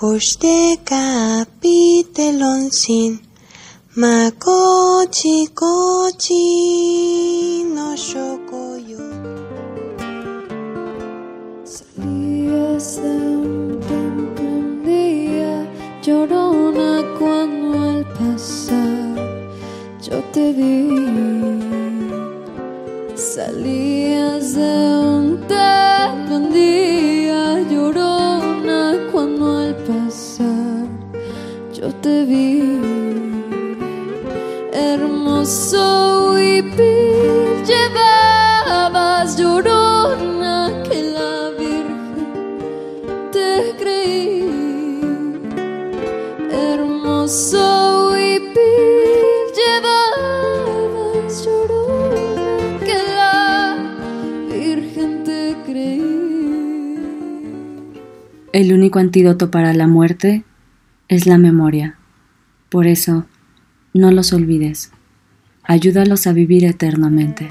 sin mano coste capitelon sin ma cochi cochi no shokoyo Salías de un templo un día llorona cuando al pasar yo te vi. Salías de un yo te vi. Hermoso huipil llevabas llorona que la Virgen te creí. Hermoso huipil llevabas llorona que la Virgen te creí. El único antídoto para la muerte es la memoria. Por eso, no los olvides. Ayúdalos a vivir eternamente.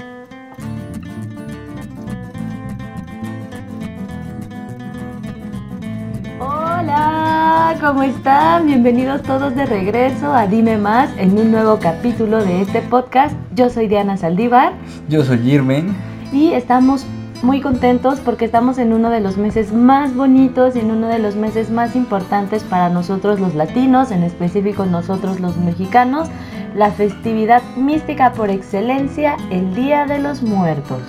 Hola, ¿cómo están? Bienvenidos todos de regreso a Dime Más en un nuevo capítulo de este podcast. Yo soy Diana Saldívar Yo soy Irving. y estamos muy contentos porque estamos en uno de los meses más bonitos y en uno de los meses más importantes para nosotros los latinos, en específico nosotros los mexicanos, la festividad mística por excelencia, el Día de los Muertos.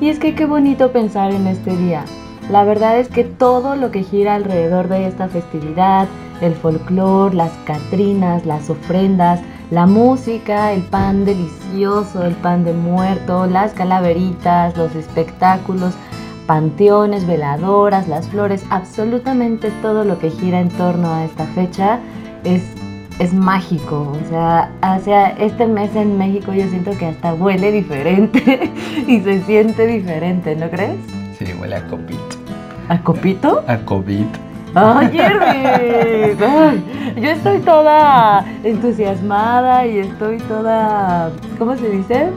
Y es que qué bonito pensar en este día. La verdad es que todo lo que gira alrededor de esta festividad, el folclore, las catrinas, las ofrendas, la música, el pan delicioso, el pan de muerto, las calaveritas, los espectáculos, panteones, veladoras, las flores, absolutamente todo lo que gira en torno a esta fecha es, es mágico. O sea, hacia este mes en México yo siento que hasta huele diferente y se siente diferente, ¿no crees? Sí, huele a copito. ¿A copito? A COVID. ¡Ay! Ay, yo estoy toda entusiasmada y estoy toda, ¿cómo se dice?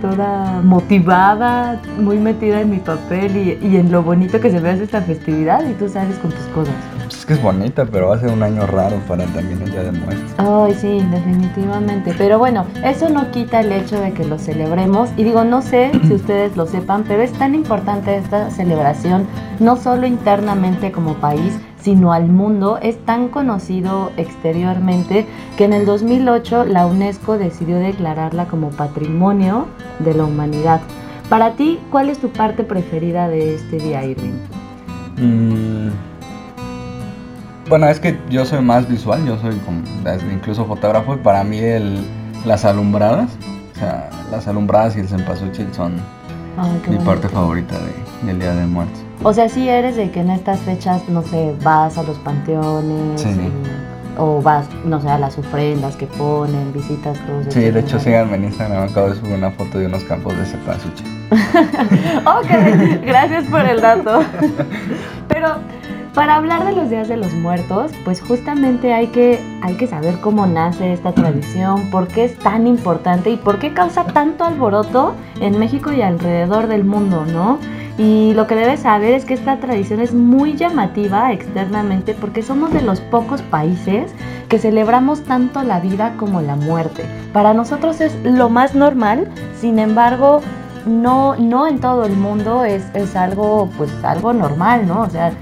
Toda motivada, muy metida en mi papel y, y en lo bonito que se ve esta festividad y tú sales con tus cosas. Pues es que es bonita, pero va a ser un año raro para también el Día de Muertos. Ay, sí, definitivamente. Pero bueno, eso no quita el hecho de que lo celebremos. Y digo, no sé si ustedes lo sepan, pero es tan importante esta celebración, no solo internamente como país, sino al mundo. Es tan conocido exteriormente que en el 2008 la UNESCO decidió declararla como Patrimonio de la Humanidad. Para ti, ¿cuál es tu parte preferida de este día, Irving? Mm, Bueno, es que yo soy más visual, yo soy como, incluso fotógrafo y para mí el, las alumbradas, o sea, las alumbradas y el cempasúchil son Ay, mi bonito. parte favorita de- del Día de Muertos. O sea, si eres de que en estas fechas, no sé, vas a los panteones Sí. y- o vas, no sé, a las ofrendas que ponen, visitas todos Sí, de hecho síganme en Instagram, acabo de subir una foto de unos campos de cempasúchil. Ok, gracias por el dato. Pero para hablar de los días de los muertos, pues justamente hay que, hay que saber cómo nace esta tradición, por qué es tan importante y por qué causa tanto alboroto en México y alrededor del mundo, ¿no? Y lo que debes saber es que esta tradición es muy llamativa externamente porque somos de los pocos países que celebramos tanto la vida como la muerte. Para nosotros es lo más normal, sin embargo, no, no en todo el mundo es, es algo, pues, algo normal, ¿no? O sea,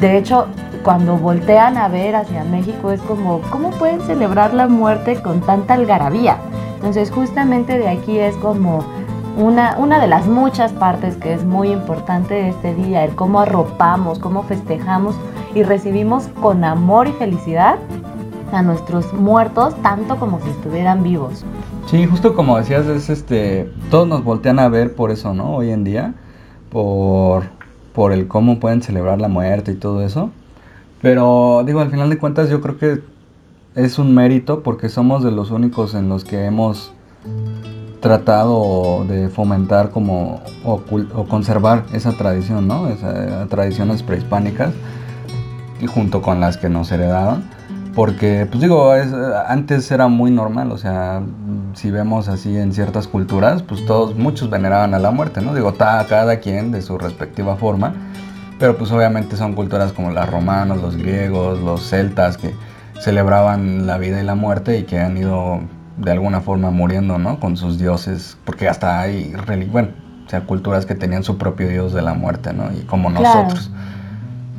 de hecho, cuando voltean a ver hacia México es como, ¿cómo pueden celebrar la muerte con tanta algarabía? Entonces, justamente de aquí es como una, una de las muchas partes que es muy importante de este día, el cómo arropamos, cómo festejamos y recibimos con amor y felicidad a nuestros muertos, tanto como si estuvieran vivos. Sí, justo como decías, es este, todos nos voltean a ver por eso, ¿no? Hoy en día, por, por el cómo pueden celebrar la muerte y todo eso. Pero digo, al final de cuentas yo creo que es un mérito porque somos de los únicos en los que hemos tratado de fomentar como o, o conservar esa tradición, ¿no? Esas tradiciones prehispánicas y junto con las que nos heredaron. Porque, pues digo, es- antes era muy normal, o sea, si vemos así en ciertas culturas, pues todos, muchos veneraban a la muerte, ¿no? Digo, ta- cada quien de su respectiva forma, Pero pues obviamente son culturas como los romanos, los griegos, los celtas que celebraban la vida y la muerte y que han ido de alguna forma muriendo, ¿no? Con sus dioses, porque hasta hay, bueno, o sea, culturas que tenían su propio dios de la muerte, ¿no? Y como Claro. nosotros.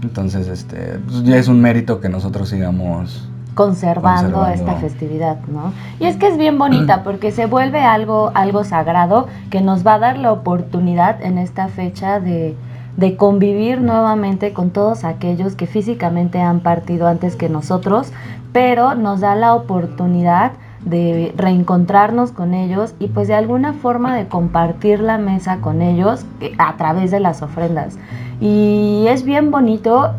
Entonces, este, pues ya es un mérito que nosotros sigamos conservando, Conservando. esta festividad, ¿no? Y es que es bien bonita porque se vuelve algo, algo sagrado que nos va a dar la oportunidad en esta fecha de, de convivir nuevamente con todos aquellos que físicamente han partido antes que nosotros, pero nos da la oportunidad de reencontrarnos con ellos y pues de alguna forma de compartir la mesa con ellos eh, a través de las ofrendas. Y es bien bonito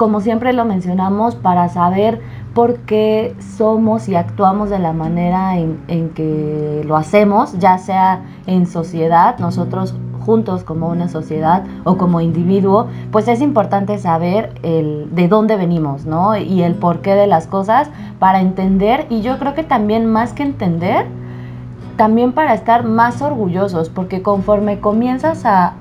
como siempre lo mencionamos, para saber por qué somos y actuamos de la manera en, en que lo hacemos, ya sea en sociedad, nosotros juntos como una sociedad o como individuo, pues es importante saber el, de dónde venimos, ¿no? Y el porqué de las cosas para entender, y yo creo que también más que entender, también para estar más orgullosos, porque conforme comienzas a,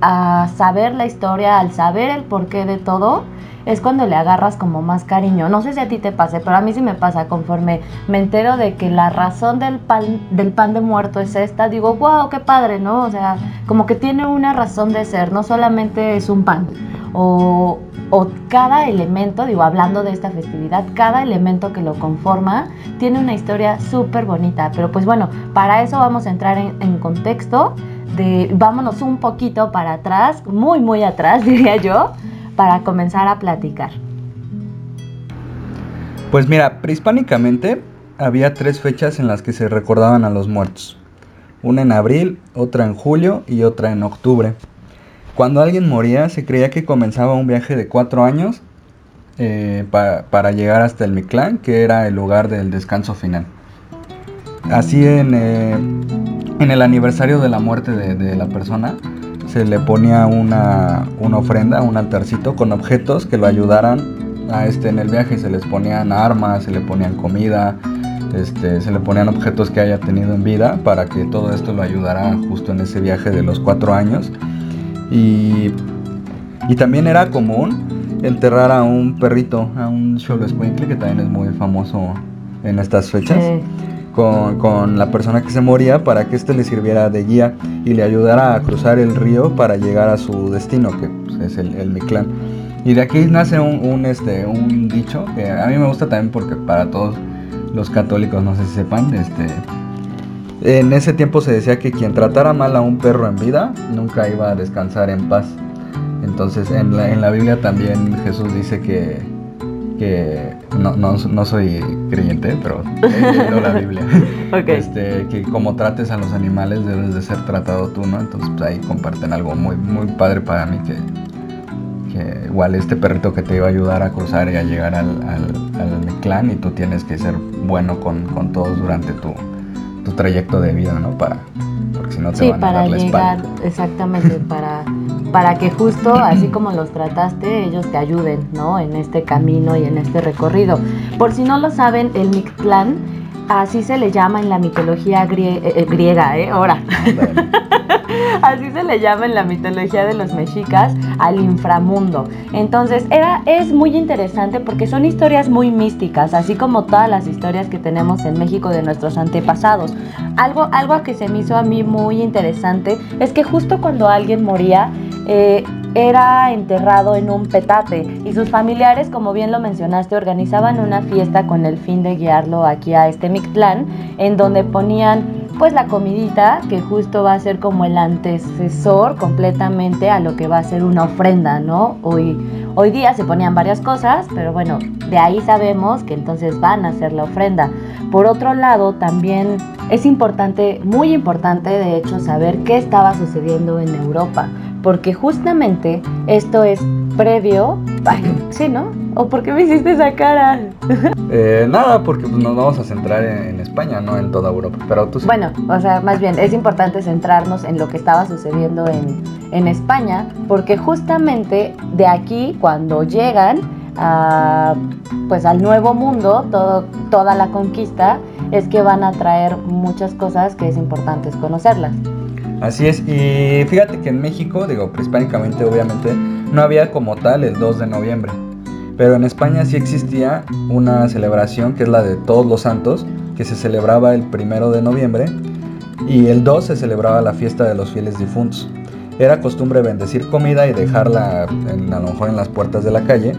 a saber la historia, al saber el porqué de todo, es cuando le agarras como más cariño. No sé si a ti te pase, pero a mí sí me pasa conforme me entero de que la razón del pan, del pan de muerto es esta, digo, wow, qué padre, ¿no? O sea, como que tiene una razón de ser, no solamente es un pan. O, o cada elemento, digo, hablando de esta festividad, cada elemento que lo conforma tiene una historia súper bonita. Pero pues bueno, para eso vamos a entrar en, en contexto. De, vámonos un poquito para atrás, muy, muy atrás, diría yo, para comenzar a platicar. Pues mira, prehispánicamente había tres fechas en las que se recordaban a los muertos. Una en abril, otra en julio y otra en octubre. Cuando alguien moría se creía que comenzaba un viaje de cuatro años eh, pa- para llegar hasta el Mictlán, que era el lugar del descanso final. Así en, eh, en el aniversario de la muerte de, la persona se le ponía una, una ofrenda, un altarcito con objetos que lo ayudaran a este en el viaje. Se les ponían armas, se le ponían comida, este, se le ponían objetos que haya tenido en vida para que todo esto lo ayudara justo en ese viaje de los cuatro años. Y, y también era común enterrar a un perrito, a un Xoloscuincle, que también es muy famoso en estas fechas con, la persona que se moría para que éste le sirviera de guía y le ayudara a cruzar el río para llegar a su destino, que pues, es el, el. Y de aquí nace un, este, un dicho que a mí me gusta también porque para todos los católicos, no sé si sepan, este, en ese tiempo se decía que quien tratara mal a un perro en vida nunca iba a descansar en paz. Entonces en la Biblia también Jesús dice que, que no, no, no soy creyente, pero he leído la Biblia. Este, que como trates a los animales debes de ser tratado tú, ¿no? Entonces pues, ahí comparten algo muy, muy padre para mí que, que igual este perrito que te iba a ayudar a cruzar y a llegar al, al, al clan y tú tienes que ser bueno con, con todos durante tu, tu trayecto de vida, ¿no? Para, porque si no te Sí, van a dar la llegar, espalda. exactamente, para, para que justo así como los trataste, ellos te ayuden, ¿no? En este camino y en este recorrido. Por si no lo saben, el Mictlán, así se le llama en la mitología eh, eh, griega, ¿eh? Ahora. Así se le llama en la mitología de los mexicas al inframundo. Entonces, era, es muy interesante porque son historias muy místicas, así como todas las historias que tenemos en México de nuestros antepasados. Algo, algo que se me hizo a mí muy interesante es que justo cuando alguien moría, eh, era enterrado en un petate y sus familiares, como bien lo mencionaste, organizaban una fiesta con el fin de guiarlo aquí a este Mictlán, en donde ponían pues la comidita que justo va a ser como el antecesor completamente a lo que va a ser una ofrenda, ¿no? Hoy, hoy día se ponían varias cosas, pero bueno, de ahí sabemos que entonces van a hacer la ofrenda. Por otro lado, también es importante, muy importante de hecho, saber qué estaba sucediendo en Europa, porque justamente esto es previo, ay, sí, ¿no? ¿O por qué me hiciste esa cara? Eh, nada, porque pues, nos vamos a centrar en, en España, no en toda Europa. Pero tú sí. Bueno, o sea, más bien es importante centrarnos en lo que estaba sucediendo en, en España, porque justamente de aquí, cuando llegan a, pues al nuevo mundo, todo, toda la conquista, es que van a traer muchas cosas que es importante conocerlas. Así es, y fíjate que en México, digo, prehispánicamente obviamente, no había como tal el 2 de noviembre. Pero en España sí existía una celebración que es la de Todos los Santos, que se celebraba el 1 de noviembre y el 2 se celebraba la fiesta de los fieles difuntos. Era costumbre bendecir comida y dejarla a lo mejor en las puertas de la calle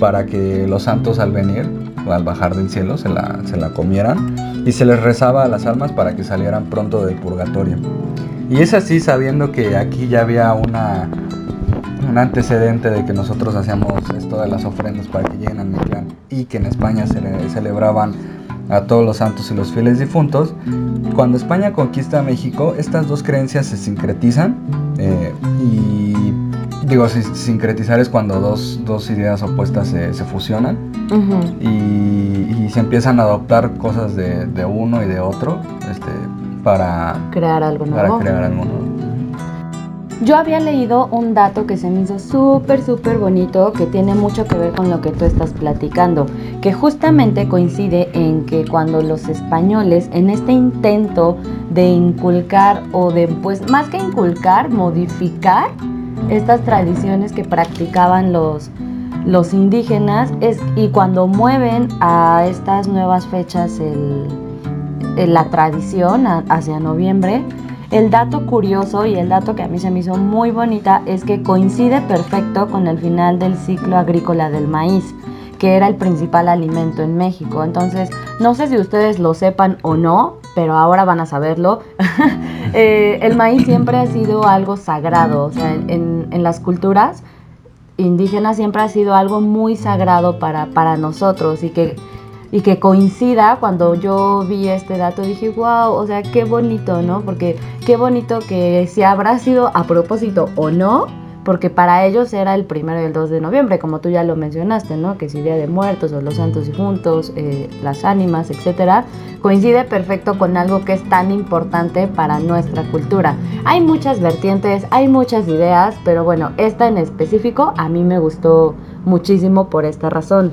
para que los santos al venir o al bajar del cielo se la, se la comieran y se les rezaba a las almas para que salieran pronto del purgatorio. Y es así sabiendo que aquí ya había una, un antecedente de que nosotros hacíamos esto de las ofrendas para que lleguen al Mictlán y que en España se celebraban a todos los santos y los fieles difuntos. Cuando España conquista México, estas dos creencias se sincretizan eh, y digo, sincretizar es cuando dos, dos ideas opuestas se, se fusionan y, y, se empiezan a adoptar cosas de, de uno y de otro este, para crear algo para nuevo. crear algo nuevo. Yo había leído un dato que se me hizo súper, súper bonito, que tiene mucho que ver con lo que tú estás platicando, que justamente coincide en que cuando los españoles, en este intento de inculcar o de, pues más que inculcar, modificar estas tradiciones que practicaban los, los indígenas, es, y cuando mueven a estas nuevas fechas el, el- la tradición hacia noviembre, el dato curioso y el dato que a mí se me hizo muy bonita es que coincide perfecto con el final del ciclo agrícola del maíz, que era el principal alimento en México. Entonces, no sé si ustedes lo sepan o no, pero ahora van a saberlo. Eh, el maíz siempre ha sido algo sagrado, o sea, en, en las culturas indígenas siempre ha sido algo muy sagrado para, para nosotros y que y que coincida cuando yo vi este dato dije wow o sea qué bonito no porque qué bonito que si habrá sido a propósito o no porque para ellos era el primero y el 2 de noviembre como tú ya lo mencionaste no que si día de muertos o los santos difuntos eh, las ánimas etcétera coincide perfecto con algo que es tan importante para nuestra cultura. Hay muchas vertientes hay muchas ideas pero bueno esta en específico a mí me gustó muchísimo por esta razón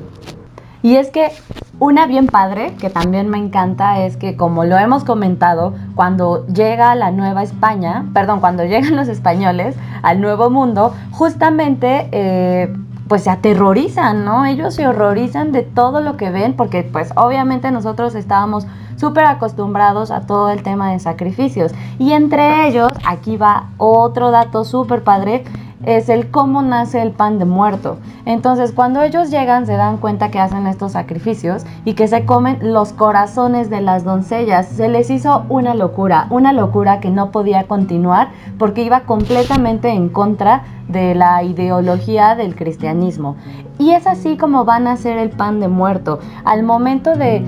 y es que una bien padre, que también me encanta, es que como lo hemos comentado, cuando llega la Nueva España, perdón, cuando llegan los españoles al Nuevo Mundo, justamente eh, pues se aterrorizan, ¿no? Ellos se horrorizan de todo lo que ven, porque pues obviamente nosotros estábamos súper acostumbrados a todo el tema de sacrificios. Y entre ellos, aquí va otro dato súper padre, es el cómo nace el pan de muerto. Entonces, cuando ellos llegan, se dan cuenta que hacen estos sacrificios y que se comen los corazones de las doncellas. Se les hizo una locura, una locura que no podía continuar porque iba completamente en contra de la ideología del cristianismo. Y es así como van a hacer el pan de muerto. Al momento de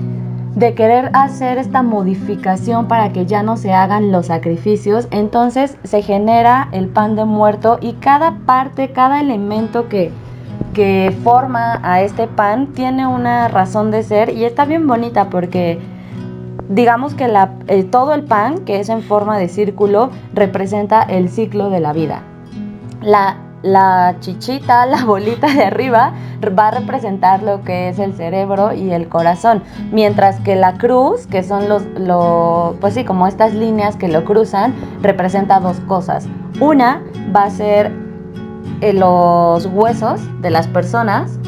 de querer hacer esta modificación para que ya no se hagan los sacrificios, entonces se genera el pan de muerto y cada parte, cada elemento que, que forma a este pan tiene una razón de ser y está bien bonita porque digamos que eh, todo el pan, que es en forma de círculo, representa el ciclo de la vida. La, la chichita, la bolita de arriba, va a representar lo que es el cerebro y el corazón, mientras que la cruz, que son los, lo, pues sí, como estas líneas que lo cruzan, representa dos cosas. Una va a ser eh, los huesos de las personas,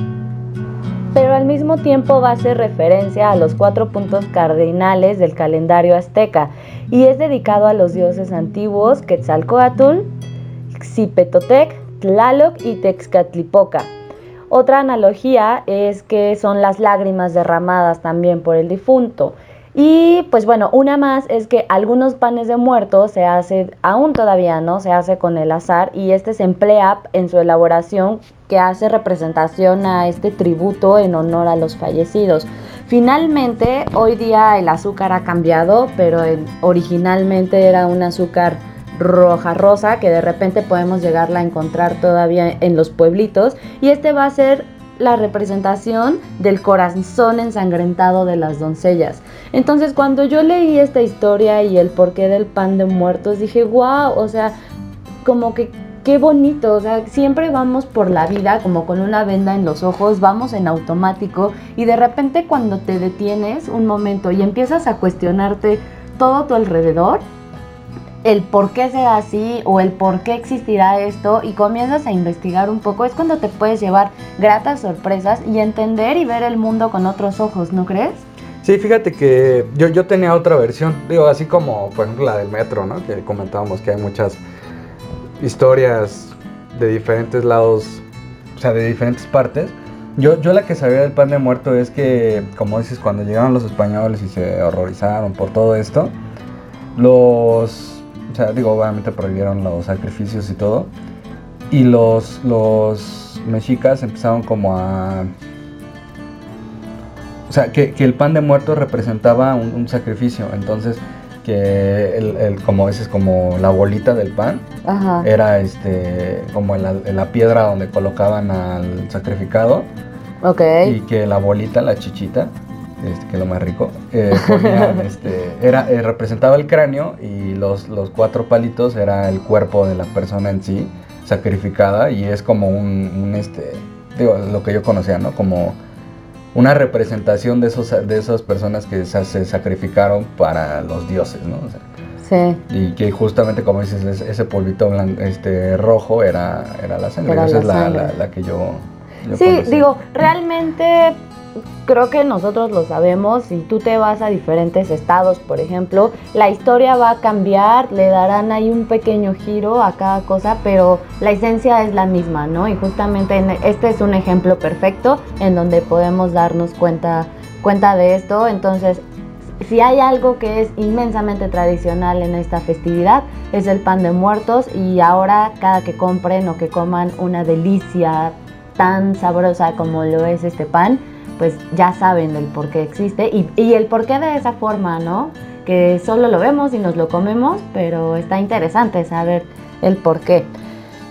pero al mismo tiempo va a hacer referencia a los cuatro puntos cardinales del calendario azteca y es dedicado a los dioses antiguos Quetzalcoatl, Xipetotec, Tlaloc y Texcatlipoca. Otra analogía es que son las lágrimas derramadas también por el difunto. Y pues bueno, una más es que algunos panes de muertos se hace, aún todavía no, se hace con el azar y este se emplea en su elaboración que hace representación a este tributo en honor a los fallecidos. Finalmente, hoy día el azúcar ha cambiado, pero en- originalmente era un azúcar roja rosa que de repente podemos llegarla a encontrar todavía en los pueblitos y este va a ser la representación del corazón ensangrentado de las doncellas. Entonces cuando yo leí esta historia y el porqué del pan de muertos dije, wow, o sea, como que qué bonito, o sea, siempre vamos por la vida como con una venda en los ojos, vamos en automático y de repente cuando te detienes un momento y empiezas a cuestionarte todo tu alrededor, el por qué será así o el por qué existirá esto y comienzas a investigar un poco, es cuando te puedes llevar gratas sorpresas y entender y ver el mundo con otros ojos, ¿no crees? Sí, fíjate que yo, yo tenía otra versión, digo, así como por ejemplo la del metro, ¿no? Que comentábamos que hay muchas historias de diferentes lados, o sea, de diferentes partes. Yo, yo la que sabía del pan de muerto es que, como dices, cuando llegaron los españoles y se horrorizaron por todo esto, los, o sea, digo, obviamente prohibieron los sacrificios y todo, y los, los mexicas empezaron como a... O sea, que, que el pan de muerto representaba un, un sacrificio, entonces que el, el, como dices, como la bolita del pan, Ajá. era este como la, la piedra donde colocaban al sacrificado Ok. y que la bolita, la chichita, este, que es lo más rico, eh, ponían, este, era, eh, representaba el cráneo y los, los cuatro palitos era el cuerpo de la persona en sí sacrificada y es como un, un, este, digo, lo que yo conocía, ¿no? Como una representación de, esos, de esas personas que se, se sacrificaron para los dioses, ¿no? O sea, Sí. y que justamente como dices, es- ese polvito blan- este, rojo era, era la sangre. Era Esa la es la, sangre. la- la que yo, yo Sí, conocía. digo, realmente creo que nosotros lo sabemos. Si tú te vas a diferentes estados, por ejemplo, la historia va a cambiar, le darán ahí un pequeño giro a cada cosa, pero la esencia es la misma, ¿no? Y justamente en- este es un ejemplo perfecto en donde podemos darnos cuenta, cuenta de esto. Entonces, si hay algo que es inmensamente tradicional en esta festividad, es el pan de muertos y ahora cada que compren o que coman una delicia tan sabrosa como lo es este pan, pues ya saben el por qué existe y, el por qué de esa forma, ¿no? Que solo lo vemos y nos lo comemos, pero está interesante saber el por qué.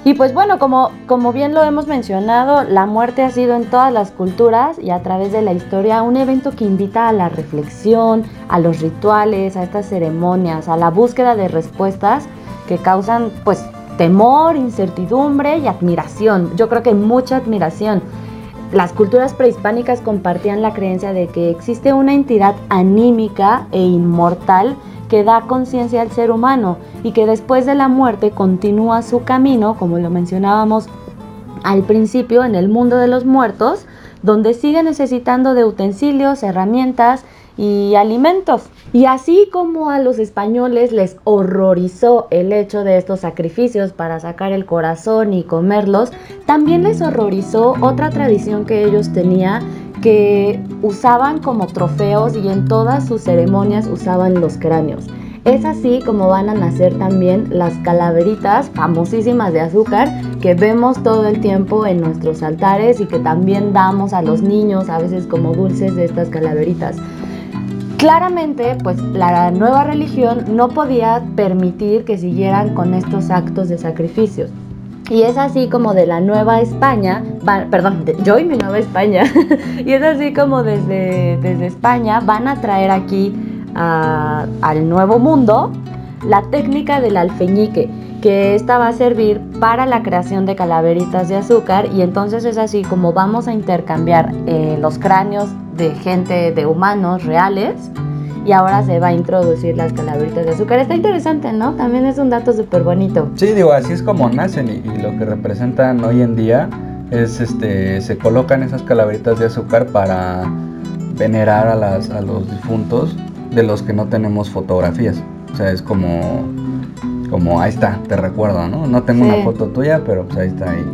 Y pues bueno, como, como bien lo hemos mencionado, la muerte ha sido en todas las culturas y a través de la historia un evento que invita a la reflexión, a los rituales, a estas ceremonias, a la búsqueda de respuestas que causan pues temor, incertidumbre y admiración. Yo creo que mucha admiración. Las culturas prehispánicas compartían la creencia de que existe una entidad anímica e inmortal que da conciencia al ser humano y que después de la muerte continúa su camino, como lo mencionábamos al principio, en el mundo de los muertos, donde sigue necesitando de utensilios, herramientas y alimentos. Y así como a los españoles les horrorizó el hecho de estos sacrificios para sacar el corazón y comerlos, también les horrorizó otra tradición que ellos tenían que usaban como trofeos y en todas sus ceremonias usaban los cráneos. Es así como van a nacer también las calaveritas famosísimas de azúcar que vemos todo el tiempo en nuestros altares y que también damos a los niños a veces como dulces de estas calaveritas. Claramente, pues la nueva religión no podía permitir que siguieran con estos actos de sacrificios. Y es así como de la Nueva España, va- perdón, yo y mi Nueva España, y es así como desde, desde España van a traer aquí a- al Nuevo Mundo la técnica del alfeñique, que esta va a servir para la creación de calaveritas de azúcar y entonces es así como vamos a intercambiar eh, los cráneos de gente, de humanos reales y ahora se va a introducir las calaveritas de azúcar. Está interesante, ¿no? También es un dato súper bonito. Sí, digo, así es como nacen y, y lo que representan hoy en día es, este, se colocan esas calaveritas de azúcar para venerar a, las, a los difuntos de los que no tenemos fotografías. O sea, es como, como ahí está, te recuerdo, ¿no? No tengo Sí. una foto tuya, pero pues ahí está, ahí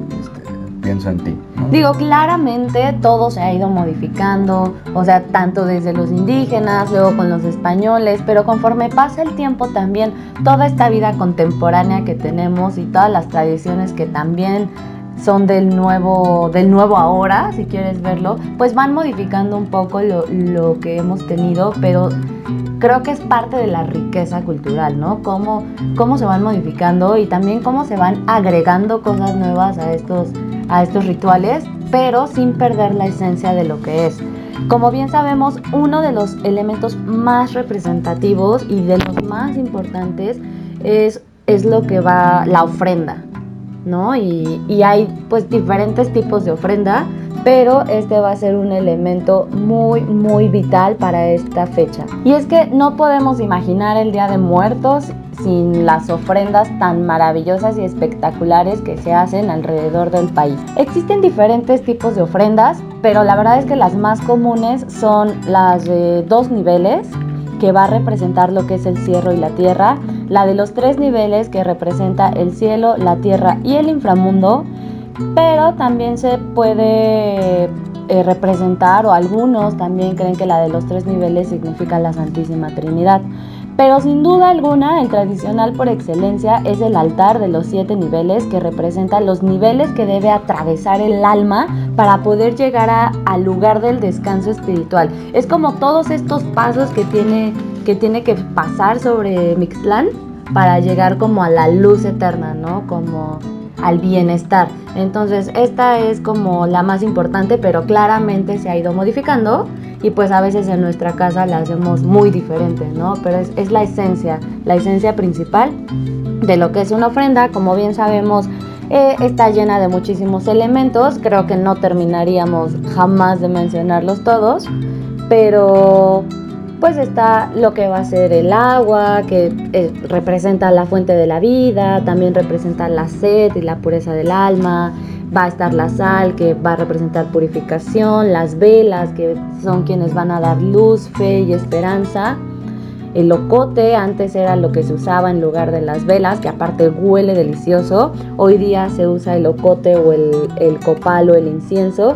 pienso en ti. Digo, claramente todo se ha ido modificando, o sea, tanto desde los indígenas, luego con los españoles, pero conforme pasa el tiempo también, toda esta vida contemporánea que tenemos y todas las tradiciones que también son del nuevo, del nuevo ahora, si quieres verlo, pues van modificando un poco lo, lo que hemos tenido, pero creo que es parte de la riqueza cultural, ¿no? Cómo, cómo se van modificando y también cómo se van agregando cosas nuevas a estos, a estos rituales, pero sin perder la esencia de lo que es. Como bien sabemos, uno de los elementos más representativos y de los más importantes es, es lo que va la ofrenda, ¿no? Y, y hay pues diferentes tipos de ofrenda. pero este va a ser un elemento muy, muy vital para esta fecha. Y es que no podemos imaginar el Día de Muertos sin las ofrendas tan maravillosas y espectaculares que se hacen alrededor del país. Existen diferentes tipos de ofrendas, pero la verdad es que las más comunes son las de dos niveles, que va a representar lo que es el cielo y la tierra, la de los tres niveles que representa el cielo, la tierra y el inframundo, pero también se puede eh, representar, o algunos también creen que la de los tres niveles significa la Santísima Trinidad. Pero sin duda alguna, el tradicional por excelencia es el altar de los siete niveles que representa los niveles que debe atravesar el alma para poder llegar al lugar del descanso espiritual. Es como todos estos pasos que tiene que, tiene que pasar sobre Mixtlán para llegar como a la luz eterna, ¿no? Como al bienestar. Entonces, esta es como la más importante, pero claramente se ha ido modificando y pues a veces en nuestra casa la hacemos muy diferente, ¿no? Pero es, la esencia, la esencia principal de lo que es una ofrenda. Como bien sabemos, eh, está llena de muchísimos elementos. Creo que no terminaríamos jamás de mencionarlos todos, pero pues está lo que va a ser el agua, que eh, representa la fuente de la vida, también representa la sed y la pureza del alma, va a estar la sal, que va a representar purificación, las velas, que son quienes van a dar luz, fe y esperanza. El locote antes era lo que se usaba en lugar de las velas, que aparte huele delicioso. Hoy día se usa el locote o el, el copal o el incienso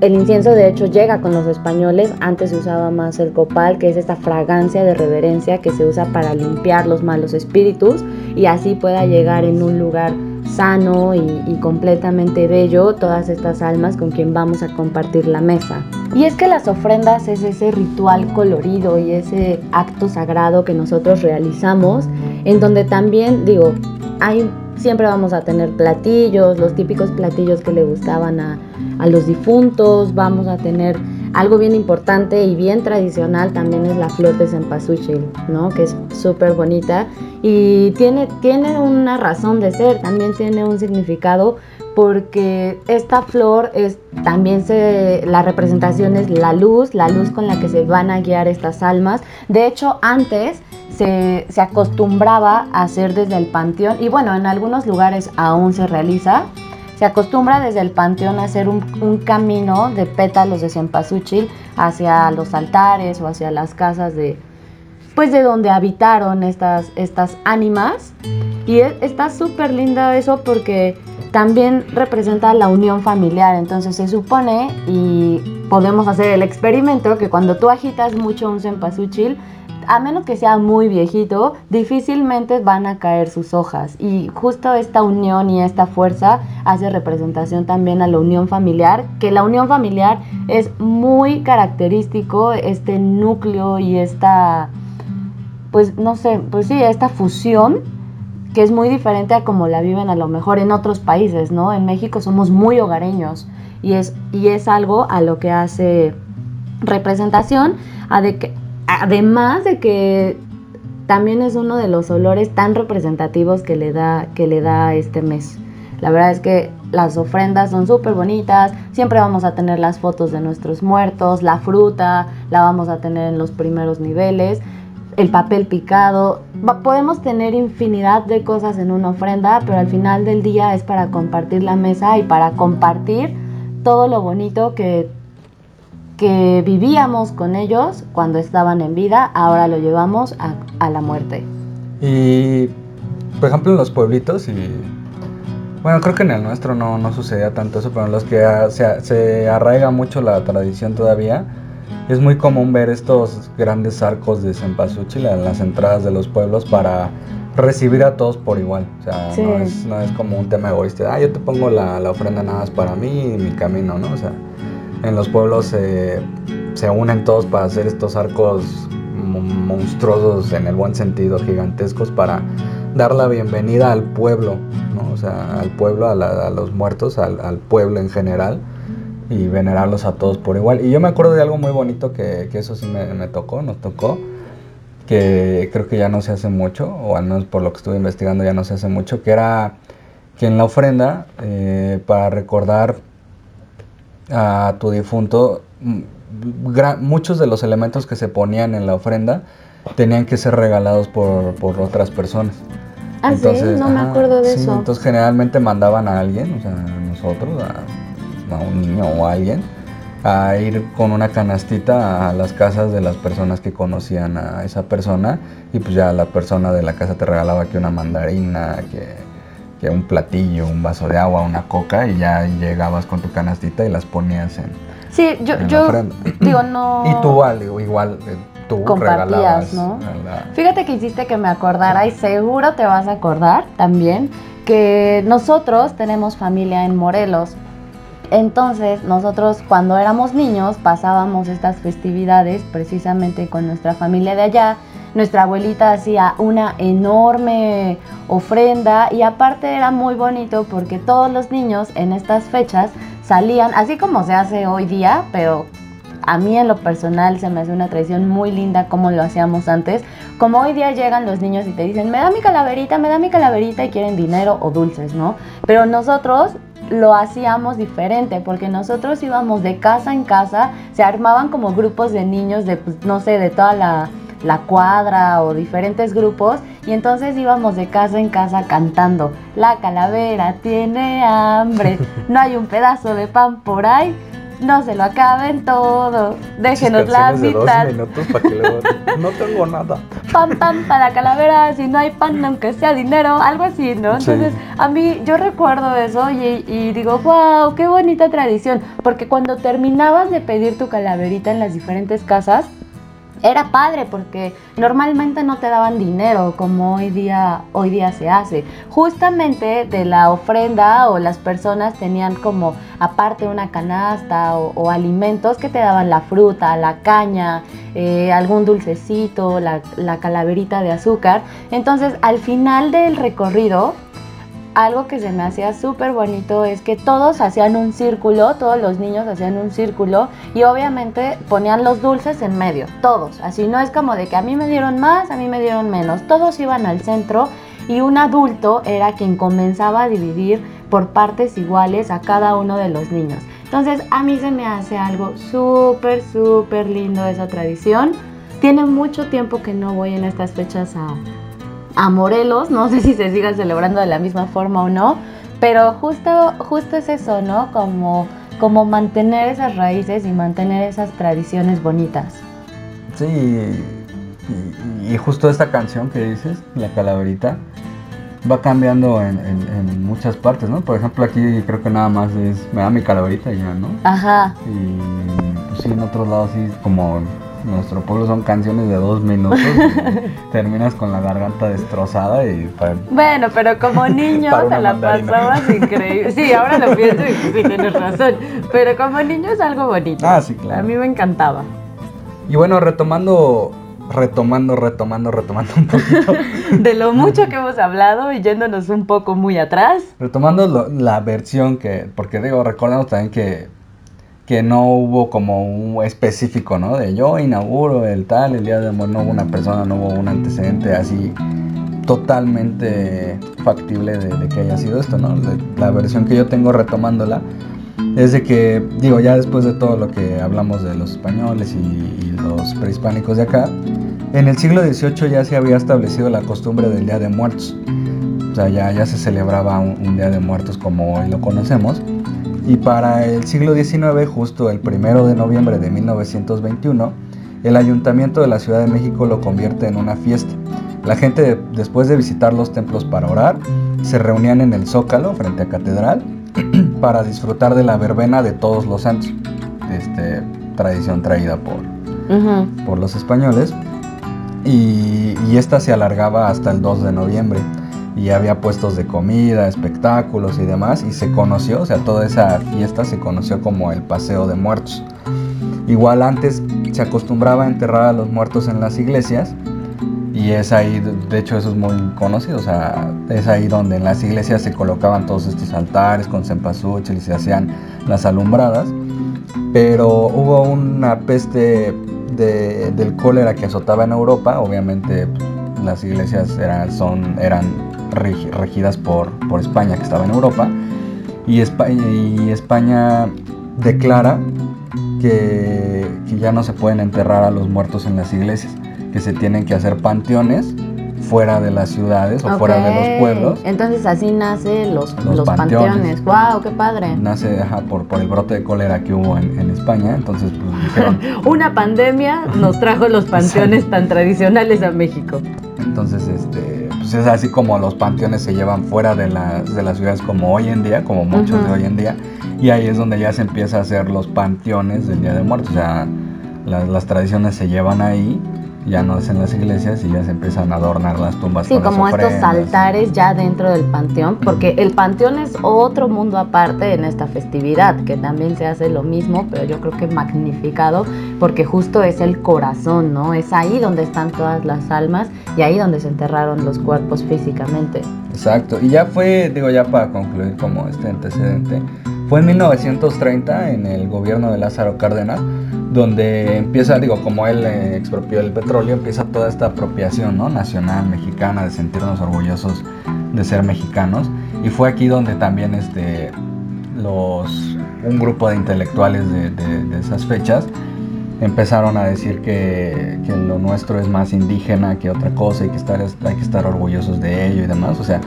el incienso de hecho llega con los españoles, antes se usaba más el copal, que es esta fragancia de reverencia que se usa para limpiar los malos espíritus y así pueda llegar en un lugar sano y, completamente bello todas estas almas con quien vamos a compartir la mesa. Y es que las ofrendas es ese ritual colorido y ese acto sagrado que nosotros realizamos, en donde también, digo, hay, siempre vamos a tener platillos, los típicos platillos que le gustaban a, a los difuntos, vamos a tener algo bien importante y bien tradicional también es la flor de cempasúchil, ¿no? Que es súper bonita y tiene, tiene una razón de ser, también tiene un significado porque esta flor es también se, la representación es la luz, la luz con la que se van a guiar estas almas. De hecho, antes se, se acostumbraba a hacer desde el panteón y bueno, en algunos lugares aún se realiza se acostumbra desde el panteón a hacer un, camino de pétalos de cempasúchil hacia los altares o hacia las casas de, pues de donde habitaron estas, estas ánimas. Y está súper linda eso porque también representa la unión familiar. Entonces se supone y podemos hacer el experimento que cuando tú agitas mucho un cempasúchil, a menos que sea muy viejito, difícilmente van a caer sus hojas. Y justo esta unión y esta fuerza hace representación también a la unión familiar, que la unión familiar es muy característico, este núcleo y esta, pues no sé, pues sí, esta fusión que es muy diferente a como la viven a lo mejor en otros países, ¿no? En México somos muy hogareños y es, y es algo a lo que hace representación, a de que además de que también es uno de los olores tan representativos que le da, que le da este mes. La verdad es que las ofrendas son súper bonitas, siempre vamos a tener las fotos de nuestros muertos, la fruta la vamos a tener en los primeros niveles, el papel picado, podemos tener infinidad de cosas en una ofrenda, pero al final del día es para compartir la mesa y para compartir todo lo bonito que que vivíamos con ellos cuando estaban en vida, ahora lo llevamos a, la muerte. Y, por ejemplo, en los pueblitos, y bueno, creo que en el nuestro no, no sucedía tanto eso, pero en los que se, se arraiga mucho la tradición todavía, es muy común ver estos grandes arcos de cempasúchil en las entradas de los pueblos para recibir a todos por igual. O sea, no, es, no, es, como un tema egoísta. Ah, yo te pongo la, la ofrenda nada más para mí y mi camino, ¿no? O sea, en los pueblos se unen todos para hacer estos arcos monstruosos en el buen sentido, gigantescos, para dar la bienvenida al pueblo, ¿no? o sea, al pueblo, a, los muertos, al, pueblo en general y venerarlos a todos por igual. Y yo me acuerdo de algo muy bonito que, eso sí me, tocó, nos tocó, que creo que ya no se hace mucho, o al menos por lo que estuve investigando ya no se hace mucho, que era que en la ofrenda, eh, para recordar a tu difunto, mm, gra- muchos de los elementos que se ponían en la ofrenda tenían que ser regalados por, por otras personas. Ah, sí, no me acuerdo de sí, eso. Entonces generalmente mandaban a alguien, o sea, a nosotros, a, a un niño o a alguien, a ir con una canastita a las casas de las personas que conocían a esa persona y pues ya la persona de la casa te regalaba que una mandarina, que, que un platillo, un vaso de agua, una coca y ya llegabas con tu canastita y las ponías en, Sí, yo, en yo digo, no... Y tú igual, igual eh, tú regalabas ¿no? la- Fíjate que hiciste que me acordara y seguro te vas a acordar también que nosotros tenemos familia en Morelos. Entonces, nosotros cuando éramos niños pasábamos estas festividades precisamente con nuestra familia de allá. Nuestra abuelita hacía una enorme ofrenda y aparte era muy bonito porque todos los niños en estas fechas salían, así como se hace hoy día, pero a mí en lo personal se me hace una tradición muy linda como lo hacíamos antes. Como hoy día llegan los niños y te dicen, me da mi calaverita, me da mi calaverita y quieren dinero o dulces, ¿no? Pero nosotros lo hacíamos diferente porque nosotros íbamos de casa en casa, se armaban como grupos de niños de, pues, no sé, de toda la, la cuadra o diferentes grupos y entonces íbamos de casa en casa cantando, la calavera tiene hambre, no hay un pedazo de pan por ahí, no se lo acaben todo, déjenos la mitad. no tengo nada. Pan, pan para la calavera, si no hay pan, aunque sea dinero, algo así, ¿no? Sí. Entonces, a mí, yo recuerdo eso y, y digo, wow, qué bonita tradición, porque cuando terminabas de pedir tu calaverita en las diferentes casas, era padre porque normalmente no te daban dinero como hoy día, hoy día se hace. Justamente de la ofrenda o las personas tenían como aparte una canasta o, alimentos que te daban la fruta, la caña, eh, algún dulcecito, la, la calaverita de azúcar. Entonces al final del recorrido algo que se me hacía súper bonito es que todos hacían un círculo, todos los niños hacían un círculo y obviamente ponían los dulces en medio, todos. Así no es como de que a mí me dieron más, a mí me dieron menos. Todos iban al centro y un adulto era quien comenzaba a dividir por partes iguales a cada uno de los niños. Entonces a mí se me hace algo súper, súper lindo esa tradición. Tiene mucho tiempo que no voy en estas fechas a, a Morelos, no sé si se siga celebrando de la misma forma o no, pero justo, justo es eso, ¿no? Como, como mantener esas raíces y mantener esas tradiciones bonitas. Sí, y, y justo esta canción que dices, La Calaverita, va cambiando en, en- en muchas partes, ¿no? Por ejemplo, aquí creo que nada más es, me da mi calaverita y ya, ¿no? Ajá, Y pues sí, en otros lados sí, como nuestro pueblo son canciones de dos minutos, y terminas con la garganta destrozada y bueno, pero como niño te la mandarina. pasabas increíble. Sí, ahora lo pienso y sí tienes razón, pero como niño es algo bonito. Ah, sí, claro. A mí me encantaba. Y bueno, retomando, retomando, retomando, retomando un poquito, De lo mucho que hemos hablado y yéndonos un poco muy atrás. retomando lo- la versión que, porque digo, recordemos también que, que no hubo como un específico, ¿no? De yo inauguro el tal, el día de amor, no hubo una persona, no hubo un antecedente así totalmente factible de, de que haya sido esto, ¿no? La, la versión que yo tengo retomándola es de que, digo, ya después de todo lo que hablamos de los españoles y, y los prehispánicos de acá, en el siglo XVIII ya se había establecido la costumbre del Día de Muertos. O sea, ya, ya se celebraba un, un Día de Muertos como hoy lo conocemos. Y para el siglo XIX, justo el primero de noviembre de 1921, el ayuntamiento de la Ciudad de México lo convierte en una fiesta. La gente, después de visitar los templos para orar, se reunían en el Zócalo, frente a Catedral, para disfrutar de la verbena de todos los santos. Este, tradición traída por, por los españoles. Y, y esta se alargaba hasta el 2 de noviembre. Y había puestos de comida, espectáculos y demás. Y se conoció, o sea, toda esa fiesta se conoció como el Paseo de Muertos. Igual antes se acostumbraba a enterrar a los muertos en las iglesias. Y es ahí, de hecho eso es muy conocido, o sea, es ahí donde en las iglesias se colocaban todos estos altares con cempasúchil y se hacían las alumbradas. Pero hubo una peste de- del cólera que azotaba en Europa, obviamente pues, las iglesias eran, son, eran regidas por, por España que estaba en Europa. Y España, y España declara que, que ya no se pueden enterrar a los muertos en las iglesias, que se tienen que hacer panteones fuera de las ciudades o fuera de los pueblos. Entonces así nace los, Los los, panteones. panteones. ¡Wow! ¡Qué padre! Nace ajá, por, por el brote de cólera que hubo en, en España, entonces pues dijeron, Una pandemia nos trajo los panteones tan tradicionales a México. entonces este, pues es así como los panteones se llevan fuera de las, de las ciudades como hoy en día, como muchos de hoy en día, y ahí es donde ya se empieza a hacer los panteones del Día de Muertos, o sea, las, las tradiciones se llevan ahí, ya no es en las iglesias y ya se empiezan a adornar las tumbas Sí, con las como estos altares ya dentro del panteón, porque el panteón es otro mundo aparte en esta festividad, que también se hace lo mismo, pero yo creo que magnificado, porque justo es el corazón, ¿no? Es ahí donde están todas las almas y ahí donde se enterraron los cuerpos físicamente. Exacto, y ya fue, digo ya para concluir como este antecedente, fue en 1930 en el gobierno de Lázaro Cárdenas, donde empieza, digo, como él eh, expropió el petróleo, empieza toda esta apropiación ¿no? nacional mexicana de sentirnos orgullosos de ser mexicanos, y fue aquí donde también este, los, un grupo de intelectuales de, de- de esas fechas empezaron a decir que, que lo nuestro es más indígena que otra cosa y que estar, hay que estar orgullosos de ello y demás. O sea,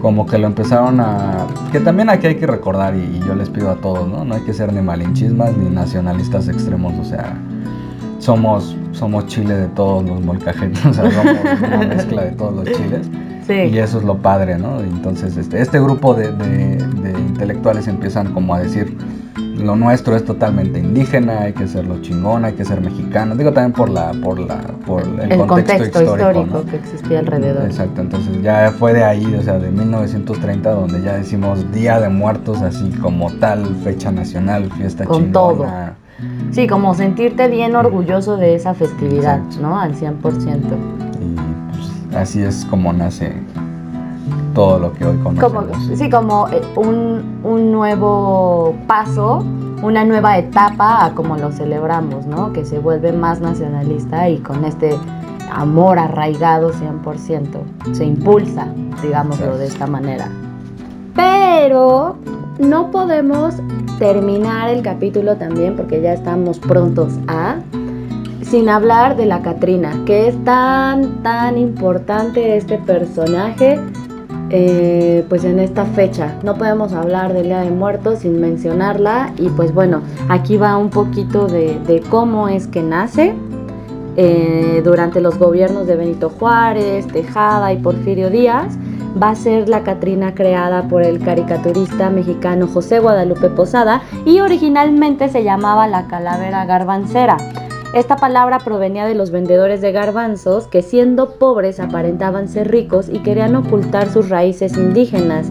como que lo empezaron a... Que también aquí hay que recordar y, y yo les pido a todos, ¿no? No hay que ser ni malinchismas ni nacionalistas extremos. O sea, somos, somos chile de todos los molcajetes. O sea, somos una mezcla de todos los chiles. Sí. Y eso es lo padre, ¿no? Entonces, este, este grupo de, de- de intelectuales empiezan como a decir, lo nuestro es totalmente indígena, hay que serlo chingón, hay que ser mexicano. Digo también por la, por la, por el, el contexto, histórico, ¿no? que existía alrededor. Exacto, entonces ya fue de ahí, o sea, de 1930, donde ya decimos Día de Muertos, así como tal, fecha nacional, fiesta Con chingona. Sí, como sentirte bien orgulloso de esa festividad, Exacto. ¿no? Al 100%. Y pues, así es como nace todo lo que hoy Como, conocemos. sí, como eh, un, un nuevo paso, una nueva etapa a como lo celebramos, ¿no? Que se vuelve más nacionalista y con este amor arraigado 100%. Se impulsa, digámoslo de esta manera. Pero no podemos terminar el capítulo también porque ya estamos prontos a sin hablar de la Catrina, que es tan tan importante este personaje eh, pues en esta fecha. No podemos hablar del Día de Muertos sin mencionarla y pues bueno, aquí va un poquito de, de cómo es que nace. eh, durante los gobiernos de Benito Juárez, Tejada y Porfirio Díaz, va a ser la Catrina creada por el caricaturista mexicano José Guadalupe Posada y originalmente se llamaba la calavera garbancera. Esta palabra provenía de los vendedores de garbanzos que siendo pobres aparentaban ser ricos y querían ocultar sus raíces indígenas.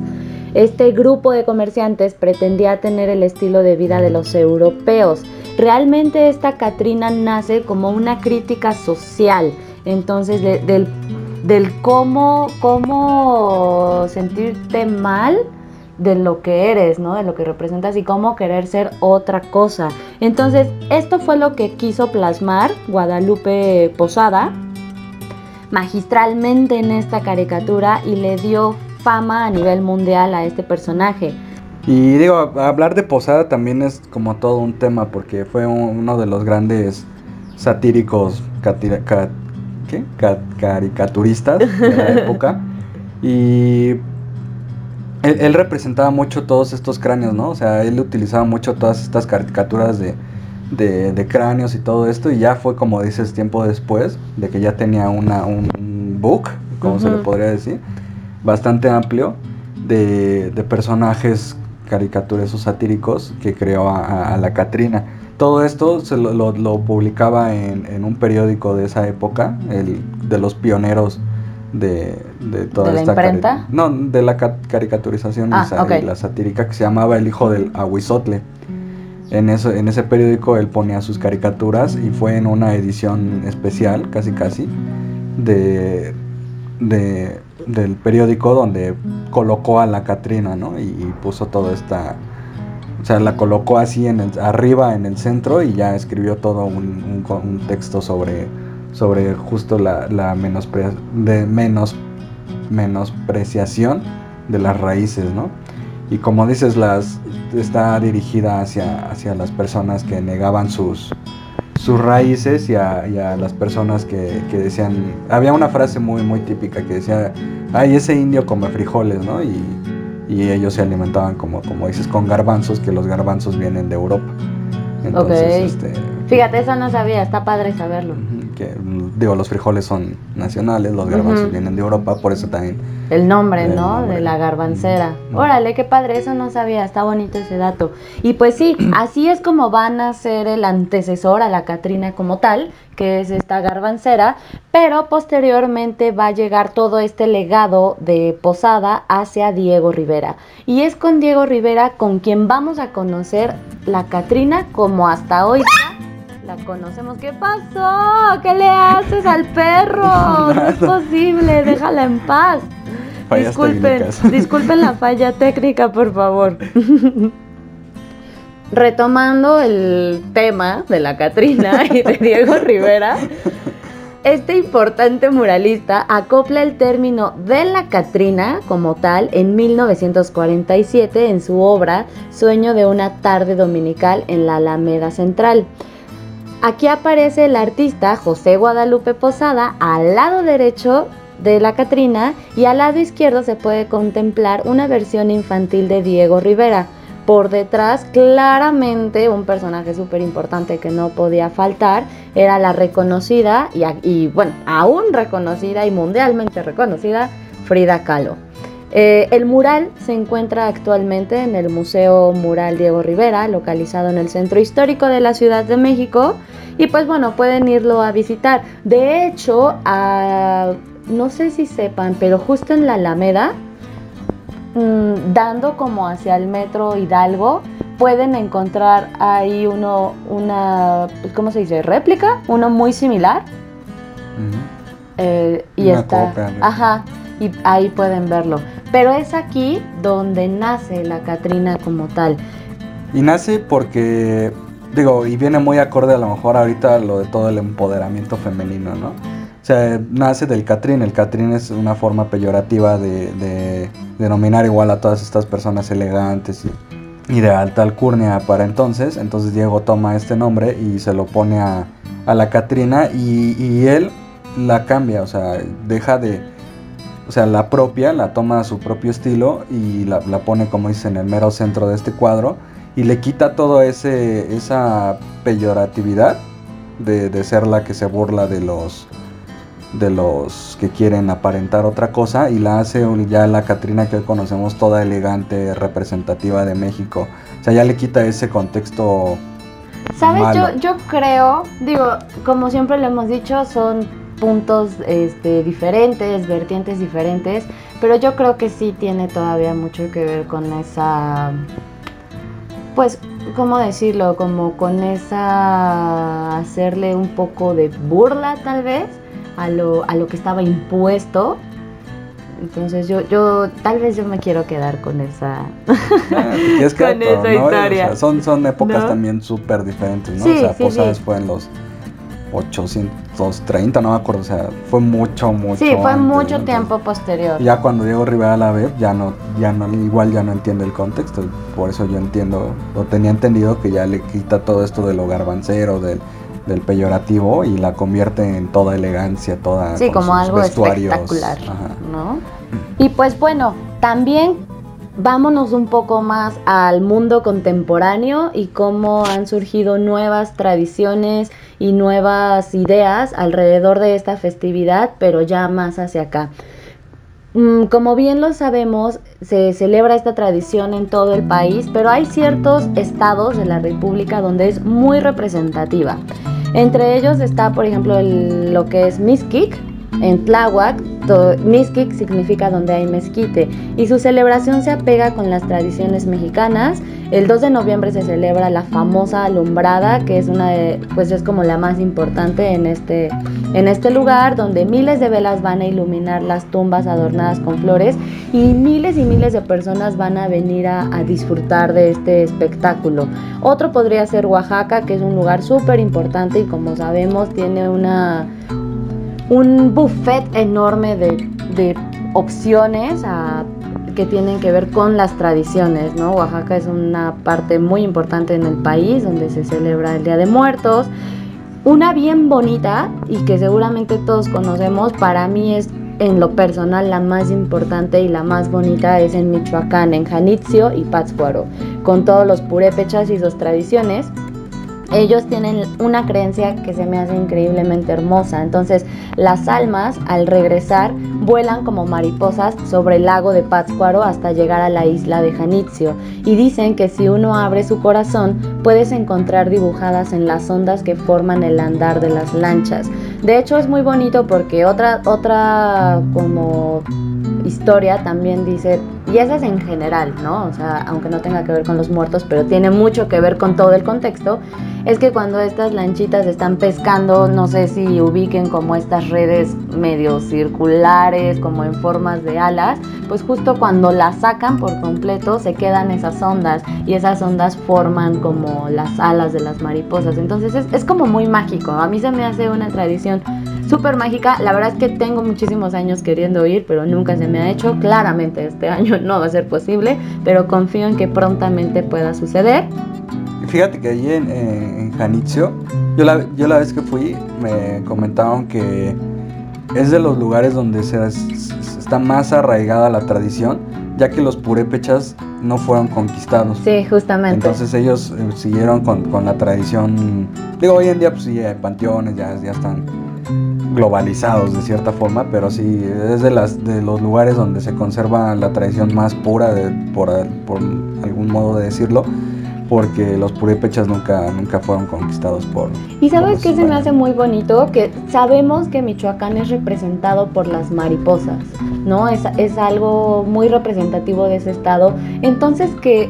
Este grupo de comerciantes pretendía tener el estilo de vida de los europeos. Realmente esta Catrina nace como una crítica social, entonces de- del, del cómo, cómo sentirte mal de lo que eres, ¿no? De lo que representas y cómo querer ser otra cosa. Entonces, esto fue lo que quiso plasmar Guadalupe Posada magistralmente en esta caricatura y le dio fama a nivel mundial a este personaje. Y digo, hablar de Posada también es como todo un tema porque fue un- uno de los grandes satíricos catira- ¿qué? Ca- caricaturistas de la época. Y él, él representaba mucho todos estos cráneos, ¿no? O sea, él utilizaba mucho todas estas caricaturas de, de- de cráneos y todo esto. Y ya fue, como dices, tiempo después de que ya tenía una, un book, como se le podría decir, bastante amplio de, de personajes caricaturesos satíricos que creó a, a- a la Catrina. Todo esto se lo, lo- lo publicaba en, en un periódico de esa época, el, de los pioneros de, de toda ¿De la esta imprenta? No, de la ca- caricaturización Ah, y la satírica que se llamaba El Hijo del Aguizotle. En, eso, en ese periódico él ponía sus caricaturas y fue en una edición especial, casi casi, de, de- del periódico donde colocó a la Catrina, ¿no? Y, y puso toda esta... O sea, la colocó así en el- arriba en el centro y ya escribió todo un, un texto sobre, sobre justo la, la menospre- de menos, menospreciación de las raíces, ¿no? Y como dices, las, está dirigida hacia, hacia las personas que negaban sus, sus raíces y a, y a las personas que, que decían, había una frase muy, muy típica que decía, ay, ese indio come frijoles, ¿no? Y, y ellos se alimentaban como, como dices, con garbanzos, que los garbanzos vienen de Europa. Entonces, este, Fíjate, eso no sabía, está padre saberlo. que, digo, los frijoles son nacionales, los garbanzos vienen de Europa, por eso también. El nombre, El ¿no? nombre. De la garbancera. Mm. Órale, qué padre, eso no sabía, está bonito ese dato. Y pues sí, así es como van a ser el antecesor a la Catrina como tal, que es esta garbancera, pero posteriormente va a llegar todo este legado de Posada hacia Diego Rivera. Y es con Diego Rivera con quien vamos a conocer la Catrina como hasta hoy la conocemos. ¿Qué pasó? ¿Qué le haces al perro? No es posible, déjala en paz. Fallas Disculpen, técnicas. disculpen la falla técnica, por favor. Retomando el tema de la Catrina y de Diego Rivera, este importante muralista acopla el término de la Catrina como tal en 1947 en su obra Sueño de una tarde dominical en la Alameda Central. Aquí aparece el artista José Guadalupe Posada al lado derecho de la Catrina y al lado izquierdo se puede contemplar una versión infantil de Diego Rivera. Por detrás, claramente, un personaje súper importante que no podía faltar era la reconocida y, y, bueno, aún reconocida y mundialmente reconocida Frida Kahlo. Eh, el mural se encuentra actualmente en el Museo Mural Diego Rivera, localizado en el Centro Histórico de la Ciudad de México. Y pues bueno, pueden irlo a visitar. De hecho, a- no sé si sepan, pero justo en la Alameda, mm, dando como hacia el metro Hidalgo, pueden encontrar ahí uno, una, pues, ¿cómo se dice? Réplica, uno muy similar. Eh, y Una está. copia, ¿no? Ajá, y ahí pueden verlo. Pero es aquí donde nace la Catrina como tal. Y nace porque, digo, y viene muy acorde a lo mejor ahorita lo de todo el empoderamiento femenino, ¿no? O sea, nace del Catrín. El Catrín es una forma peyorativa de, de denominar igual a todas estas personas elegantes y, y de alta alcurnia para entonces. Entonces Diego toma este nombre y se lo pone a, a la Catrina y, y él la cambia, o sea, deja de... O sea, la propia, la toma a su propio estilo y la, la pone, como dice, en el mero centro de este cuadro y le quita todo ese esa peyoratividad de, de ser la que se burla de los de los que quieren aparentar otra cosa y la hace ya la Catrina que hoy conocemos toda elegante representativa de México o sea ya le quita ese contexto ¿Sabes? malo. Yo, yo creo, digo, como siempre lo hemos dicho, son puntos este, diferentes, vertientes diferentes, pero yo creo que sí tiene todavía mucho que ver con esa, pues, ¿cómo decirlo? Como con esa, hacerle un poco de burla tal vez a lo, a lo que estaba impuesto. Entonces yo, yo, tal vez yo me quiero quedar con esa... Ah, Con esa no, o sea, historia. son, son épocas ¿No? también súper diferentes, ¿no? Sí, o sea, sí, Posadas sí. fue en los 830, no me acuerdo, o sea, fue mucho, mucho Sí, fue antes, mucho entonces, tiempo posterior. Ya cuando Diego Rivera la ve, ya no, ya no, igual ya no entiende el contexto, por eso yo entiendo, o tenía entendido que ya le quita todo esto de lo garbancero, del, del peyorativo y la convierte en toda elegancia, toda Sí, como algo vestuarios, espectacular, ajá. ¿no? Y pues bueno, también vámonos un poco más al mundo contemporáneo y cómo han surgido nuevas tradiciones y nuevas ideas alrededor de esta festividad, pero ya más hacia acá. Mm, Como bien lo sabemos, se celebra esta tradición en todo el país, pero hay ciertos estados de la República donde es muy representativa. Entre ellos está, por ejemplo, lo que es Mixquic, en Tláhuac. Mixquic significa donde hay mezquite y su celebración se apega con las tradiciones mexicanas. El 2 de noviembre se celebra la famosa alumbrada, que es una de, pues es como la más importante en este, en este lugar, donde miles de velas van a iluminar las tumbas adornadas con flores y miles y miles de personas van a venir a, a disfrutar de este espectáculo. Otro podría ser Oaxaca, que es un lugar súper importante y como sabemos tiene una, un buffet enorme de, de opciones a que tienen que ver con las tradiciones, ¿no? Oaxaca es una parte muy importante en el país donde se celebra el Día de Muertos. Una bien bonita y que seguramente todos conocemos, para mí es en lo personal la más importante y la más bonita es en Michoacán, en Janitzio y Pátzcuaro, con todos los purépechas y sus tradiciones ellos tienen una creencia que se me hace increíblemente hermosa. Entonces, las almas al regresar vuelan como mariposas sobre el lago de Pátzcuaro hasta llegar a la isla de Janitzio. Y dicen que si uno abre su corazón, puedes encontrar dibujadas en las ondas que forman el andar de las lanchas. De hecho, es muy bonito porque otra, otra como historia también dice, y esa es en general, ¿no? O sea, aunque no tenga que ver con los muertos, pero tiene mucho que ver con todo el contexto, es que cuando estas lanchitas están pescando, no sé si ubiquen como estas redes medio circulares, como en formas de alas, pues justo cuando las sacan por completo se quedan esas ondas y esas ondas forman como las alas de las mariposas. Entonces es, es como muy mágico, a mí se me hace una tradición súper mágica. La verdad es que tengo muchísimos años queriendo ir, pero nunca se me ha hecho. Claramente este año no va a ser posible, pero confío en que prontamente pueda suceder. Fíjate que allí en, en Janitzio, yo la, yo la vez que fui, me comentaron que es de los lugares donde se, está más arraigada la tradición, ya que los purépechas no fueron conquistados. Sí, justamente. Entonces ellos eh, siguieron con, con, la tradición. Digo, hoy en día pues sí hay panteones, ya, ya están globalizados de cierta forma, pero sí es de, las, de los lugares donde se conserva la tradición más pura, de, por, por algún modo de decirlo, porque los purépechas nunca, nunca fueron conquistados por... Y sabes qué se me hace muy bonito, que sabemos que Michoacán es representado por las mariposas, ¿no? Es, es algo muy representativo de ese estado, entonces que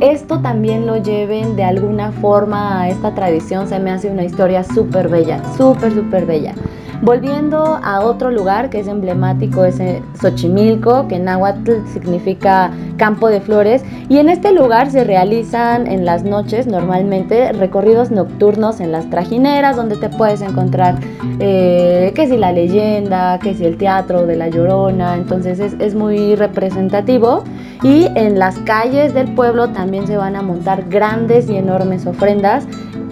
esto también lo lleven de alguna forma a esta tradición se me hace una historia súper bella, súper, súper bella. Volviendo a otro lugar que es emblemático, es Xochimilco, que en náhuatl significa campo de flores, y en este lugar se realizan en las noches normalmente recorridos nocturnos en las trajineras, donde te puedes encontrar eh, que si la leyenda, que si el teatro de la llorona, entonces es, es muy representativo. Y en las calles del pueblo también se van a montar grandes y enormes ofrendas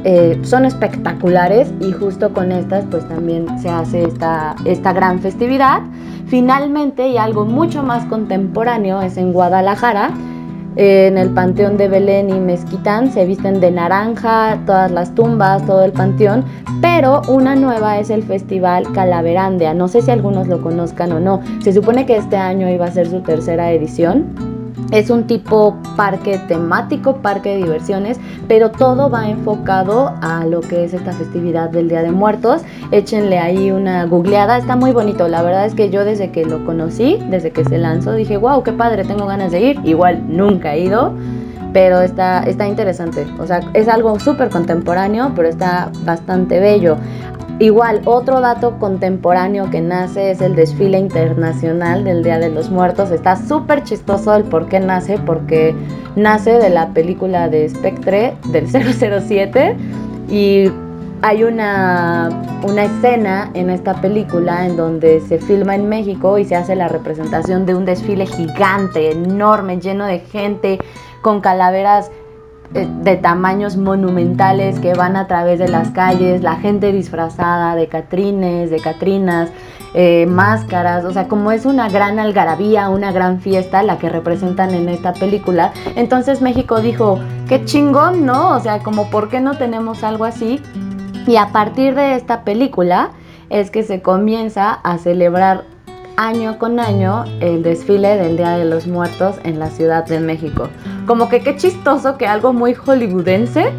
eh, son espectaculares y justo con estas pues también se hace esta, esta gran festividad. Finalmente, y algo mucho más contemporáneo, es en Guadalajara, en el Panteón de Belén y Mezquitán se visten de naranja todas las tumbas, todo el panteón, pero una nueva es el Festival Calaverandia. No sé si algunos lo conozcan o no. Se supone que este año iba a ser su tercera edición es un tipo parque temático, parque de diversiones, pero todo va enfocado a lo que es esta festividad del Día de Muertos. Échenle ahí una googleada, está muy bonito. La verdad es que yo desde que lo conocí, desde que se lanzó, dije, wow, qué padre, tengo ganas de ir. Igual nunca he ido, pero está, está interesante. O sea, es algo súper contemporáneo, pero está bastante bello. Igual, otro dato contemporáneo que nace es el desfile internacional del Día de los Muertos. Está súper chistoso el por qué nace, porque nace de la película de Spectre del 007 y hay una, una escena en esta película en donde se filma en México y se hace la representación de un desfile gigante, enorme, lleno de gente, con calaveras de tamaños monumentales que van a través de las calles, la gente disfrazada de catrines, de catrinas, eh, máscaras, o sea, como es una gran algarabía, una gran fiesta la que representan en esta película, entonces México dijo, qué chingón, ¿no? O sea, como por qué no tenemos algo así. Y a partir de esta película es que se comienza a celebrar año con año el desfile del Día de los Muertos en la Ciudad de México. Como que qué chistoso que algo muy hollywoodense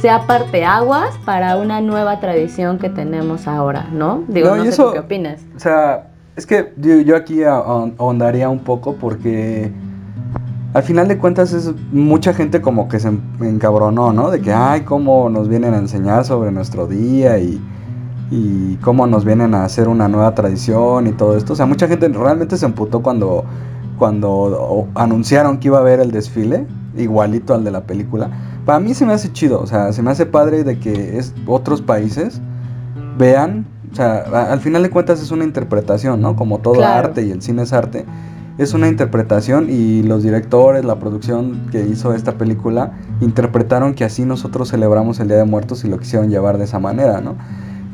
sea parteaguas para una nueva tradición que tenemos ahora, ¿no? Digo, no, sé qué opinas. O sea, es que yo, aquí ahondaría un poco porque al final de cuentas es mucha gente como que se encabronó, ¿no? De que, ay, cómo nos vienen a enseñar sobre nuestro día y y cómo nos vienen a hacer una nueva tradición y todo esto. O sea, mucha gente realmente se emputó cuando, cuando anunciaron que iba a haber el desfile, igualito al de la película. Para mí se me hace chido, o sea, se me hace padre de que es, otros países vean, o sea, al final de cuentas es una interpretación, ¿no? Como todo arte y el cine es arte. es una interpretación y los directores, la producción que hizo esta película, interpretaron que así nosotros celebramos el Día de Muertos y lo quisieron llevar de esa manera, ¿no?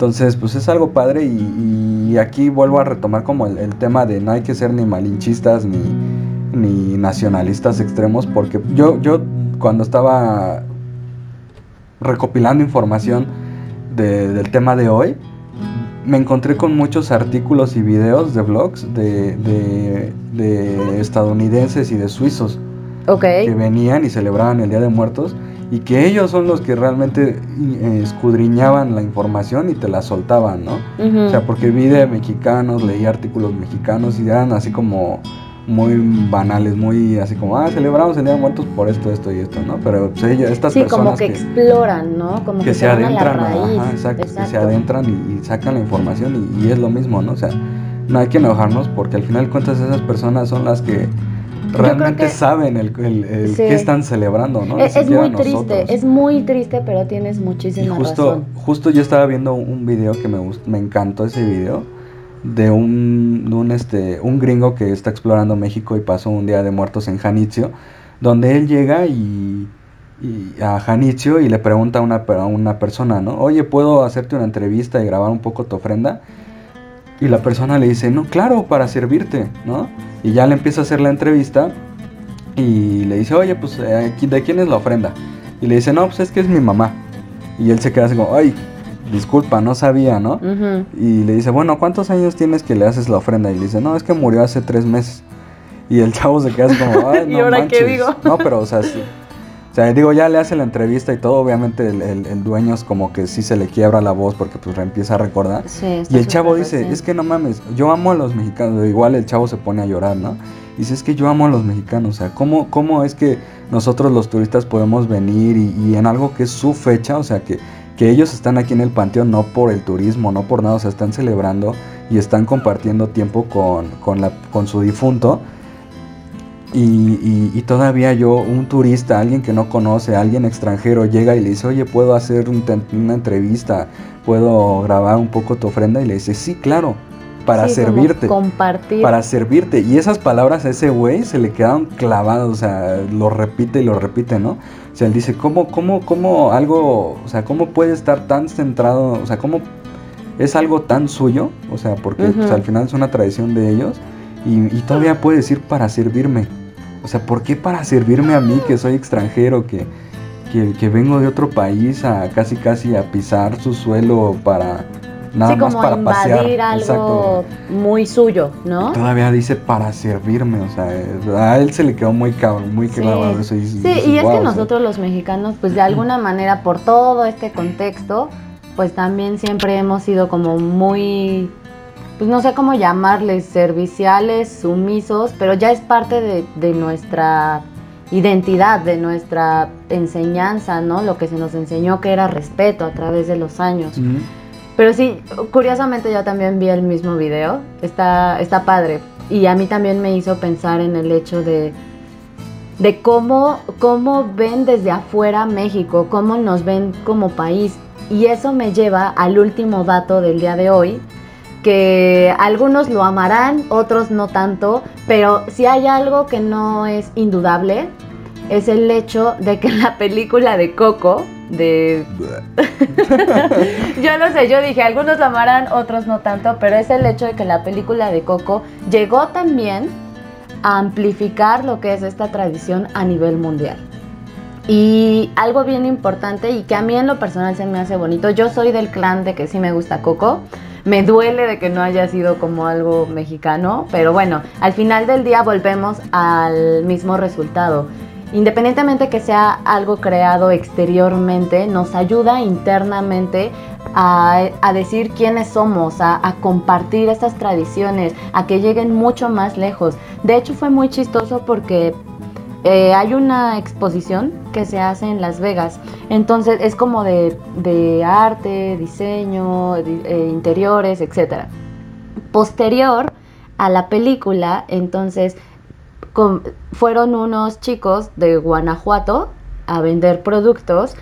Entonces, pues es algo padre y, y aquí vuelvo a retomar como el, el tema de no hay que ser ni malinchistas ni, ni nacionalistas extremos, porque yo, yo cuando estaba recopilando información de- del tema de hoy, me encontré con muchos artículos y videos de blogs de, de- de estadounidenses y de suizos que venían y celebraban el Día de Muertos y que ellos son los que realmente eh, escudriñaban la información y te la soltaban, ¿no? O sea, porque vi de mexicanos, leí artículos mexicanos y eran así como muy banales, muy así como, ah, celebramos el Día de Muertos por esto, esto y esto, ¿no? Pero pues, ellos, estas sí, como personas que, exploran, ¿no? Como que, que se van a la adentran, raíz. ajá, exacto, que se adentran y, y sacan la información y, y es lo mismo, ¿no? O sea, no hay que enojarnos porque al final de cuentas esas personas son las que realmente que- saben el, el, el Sí. qué están celebrando, ¿no? Es, muy triste, es muy triste, pero tienes Y muchísima justo, razón. justo yo estaba viendo un video que me me encantó ese video de un, de un, este, un gringo que está explorando México y pasó un día de muertos en Janitzio, donde él llega y, y a Janitzio y le pregunta a una, a una persona, ¿no? Oye, ¿puedo hacerte una entrevista y grabar un poco tu ofrenda? Y la persona le dice, no, claro, para servirte, ¿no? Y ya le empieza a hacer la entrevista y le dice, oye, pues, eh, ¿qui- ¿de quién es la ofrenda? Y le dice, no, pues es que es mi mamá. Y él se queda así como, ay, disculpa, no sabía, ¿no? Y le dice, bueno, ¿cuántos años tienes que le haces la ofrenda? Y le dice, no, es que murió hace tres meses. Y el chavo se queda así como, ay, ¿Y no ahora qué manches". digo? No, pero, o sea, sí. O sea, digo, ya le hace la entrevista y todo, obviamente el, el- el dueño es como que sí se le quiebra la voz porque pues empieza a recordar. Sí, Y el chavo dice, reciente. es que no mames, yo amo a los mexicanos. Igual el chavo se pone a llorar, ¿no? Y dice, es que yo amo a los mexicanos. O sea, ¿cómo, cómo es que nosotros los turistas podemos venir y, y en algo que es su fecha? O sea, que, que ellos están aquí en el panteón no por el turismo, no por nada. O sea, están celebrando y están compartiendo tiempo con, con, la, con su difunto. Y, y- y todavía yo, un turista, alguien que no conoce, alguien extranjero, llega y le dice, oye, ¿puedo hacer un una entrevista? ¿Puedo grabar un poco tu ofrenda? Y le dice, sí, claro, para Sí, servirte. Compartir. Para servirte. Y esas palabras a ese güey se le quedaron clavadas, o sea, lo repite y lo repite, ¿no? O sea, él dice, ¿cómo, cómo, cómo algo, o sea, cómo puede estar tan centrado, o sea, cómo es algo tan suyo? O sea, porque pues, al final es una tradición de ellos y, y todavía puede decir para servirme. O sea, ¿por qué para servirme a mí que soy extranjero, que, que, que vengo de otro país a casi casi a pisar su suelo para nada sí, más como para pasear? invadir algo Exacto. muy suyo, ¿no? Todavía dice para servirme, o sea, a él se le quedó muy cabrón, muy Sí. clavado eso. Y, Sí, y es "Wow", que o sea, nosotros los mexicanos, pues de alguna manera, por todo este contexto, pues también siempre hemos sido como muy, pues no sé cómo llamarles, serviciales, sumisos, pero ya es parte de, de nuestra identidad, de nuestra enseñanza, ¿no? Lo que se nos enseñó que era respeto a través de los años. Pero sí, curiosamente yo también vi el mismo video. Está, está padre. Y a mí también me hizo pensar en el hecho de, de cómo, cómo ven desde afuera México, cómo nos ven como país. Y eso me lleva al último dato del día de hoy, que algunos lo amarán, otros no tanto, pero si hay algo que no es indudable, es el hecho de que la película de Coco, de yo lo sé, yo dije, algunos lo amarán, otros no tanto, pero es el hecho de que la película de Coco llegó también a amplificar lo que es esta tradición a nivel mundial. Y algo bien importante y que a mí en lo personal se me hace bonito, yo soy del clan de que sí me gusta Coco, me duele de que no haya sido como algo mexicano, pero bueno, al final del día volvemos al mismo resultado. Independientemente que sea algo creado exteriormente, nos ayuda internamente a, a decir quiénes somos, a, a compartir estas tradiciones, a que lleguen mucho más lejos. De hecho fue muy chistoso porque eh, hay una exposición que se hace en Las Vegas. Entonces es como de, arte, diseño, di- eh, interiores, etc. Posterior a la película, entonces fueron unos chicos de Guanajuato a vender productos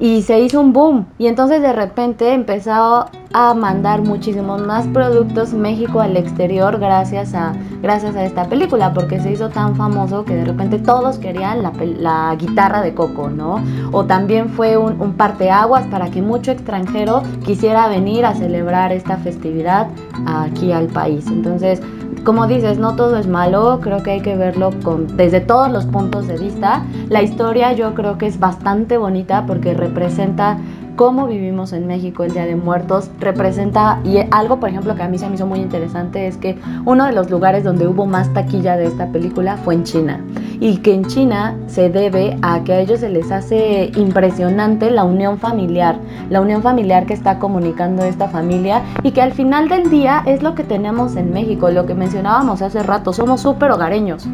y se hizo un boom. Y entonces de repente empezó a mandar muchísimos más productos México al exterior gracias a, gracias a esta película, porque se hizo tan famoso que de repente todos querían la, la guitarra de Coco, ¿no? O también fue un, un parteaguas para que mucho extranjero quisiera venir a celebrar esta festividad aquí al país. Entonces, como dices, no todo es malo, creo que hay que verlo desde todos los puntos de vista. La historia yo creo que es bastante bonita porque representa cómo vivimos en México el Día de Muertos, representa, y algo por ejemplo que a mí se me hizo muy interesante es que uno de los lugares donde hubo más taquilla de esta película fue en China. Y que en China se debe a que a ellos se les hace impresionante la unión familiar, la unión familiar que está comunicando esta familia y que al final del día es lo que tenemos en México, lo que mencionábamos hace rato, somos súper hogareños.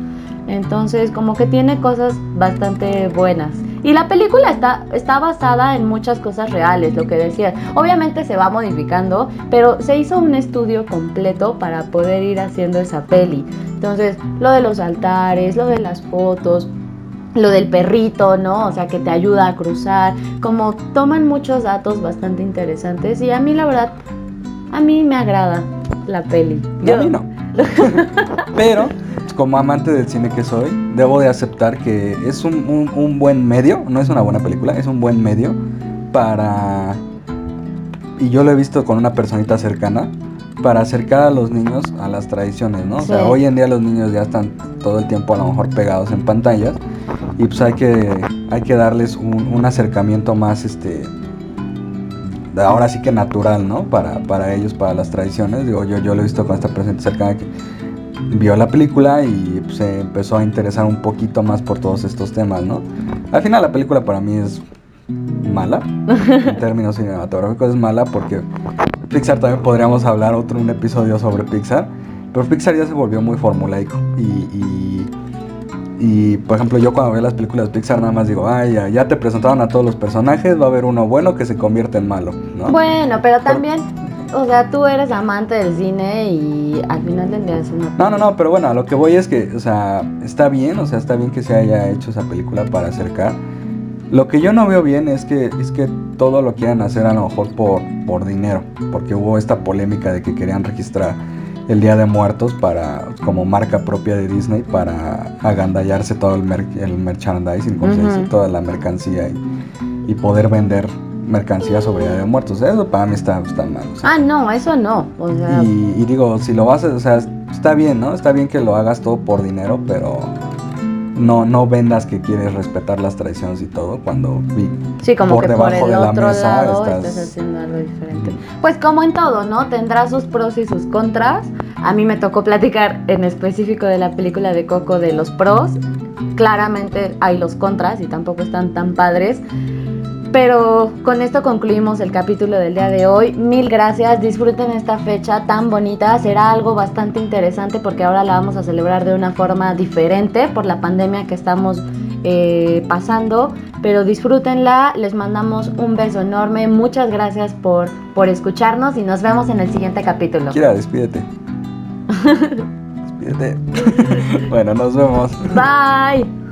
Entonces, como que tiene cosas bastante buenas. Y la película está, está basada en muchas cosas reales, lo que decía. Obviamente se va modificando, pero se hizo un estudio completo para poder ir haciendo esa peli. Entonces, lo de los altares, lo de las fotos, lo del perrito, ¿no? O sea, que te ayuda a cruzar. Como toman muchos datos bastante interesantes. Y a mí, la verdad, a mí me agrada la peli. Y a mí no. Pero, como amante del cine que soy, debo de aceptar que es un, un- un buen medio, no es una buena película, es un buen medio para... Y yo lo he visto con una personita cercana, para acercar a los niños a las tradiciones, ¿no? O sea, hoy en día los niños ya están todo el tiempo a lo mejor pegados en pantallas y pues hay que, hay que darles un, un acercamiento más, este, ahora sí que natural, ¿no? Para, para ellos, para las tradiciones. Digo, yo, yo lo he visto con esta persona cercana que vio la película y pues, se empezó a interesar un poquito más por todos estos temas, ¿no? Al final la película para mí es mala, en términos cinematográficos es mala porque Pixar también podríamos hablar otro un episodio sobre Pixar, pero Pixar ya se volvió muy formulaico y, y, y, por ejemplo yo cuando veo las películas de Pixar nada más digo, ay, ya, ya te presentaron a todos los personajes, va a haber uno bueno que se convierte en malo, ¿no? Bueno, pero también, o sea, tú eres amante del cine y al final es una... No, no, no, pero bueno, a lo que voy es que, o sea, está bien, o sea, está bien que se haya hecho esa película para acercar. Lo que yo no veo bien es que, es que todo lo quieran hacer a lo mejor por, por dinero, porque hubo esta polémica de que querían registrar el Día de Muertos para, como marca propia de Disney para agandallarse todo el, mer- el merchandising, como se dice, Ujú. toda la mercancía y, y poder vender mercancía sobre Día de Muertos. Eso para mí está, está mal. o sea, Ah, no, eso no. O sea, y, y digo, si lo vas a, o sea, está bien, ¿no? Está bien que lo hagas todo por dinero, pero no, no vendas que quieres respetar las tradiciones y todo cuando vi- sí, como por que por debajo el de la otro mesa lado estás- estás haciendo algo diferente. Pues como en todo, ¿no? Tendrá sus pros y sus contras. A mí me tocó platicar en específico de la película de Coco de los pros. Claramente hay los contras y tampoco están tan padres. Pero con esto concluimos el capítulo del día de hoy. Mil gracias, disfruten esta fecha tan bonita. Será algo bastante interesante porque ahora la vamos a celebrar de una forma diferente por la pandemia que estamos eh, pasando. Pero disfrútenla, les mandamos un beso enorme. Muchas gracias por, por escucharnos y nos vemos en el siguiente capítulo. Kira, despídete. despídete. bueno, nos vemos. Bye.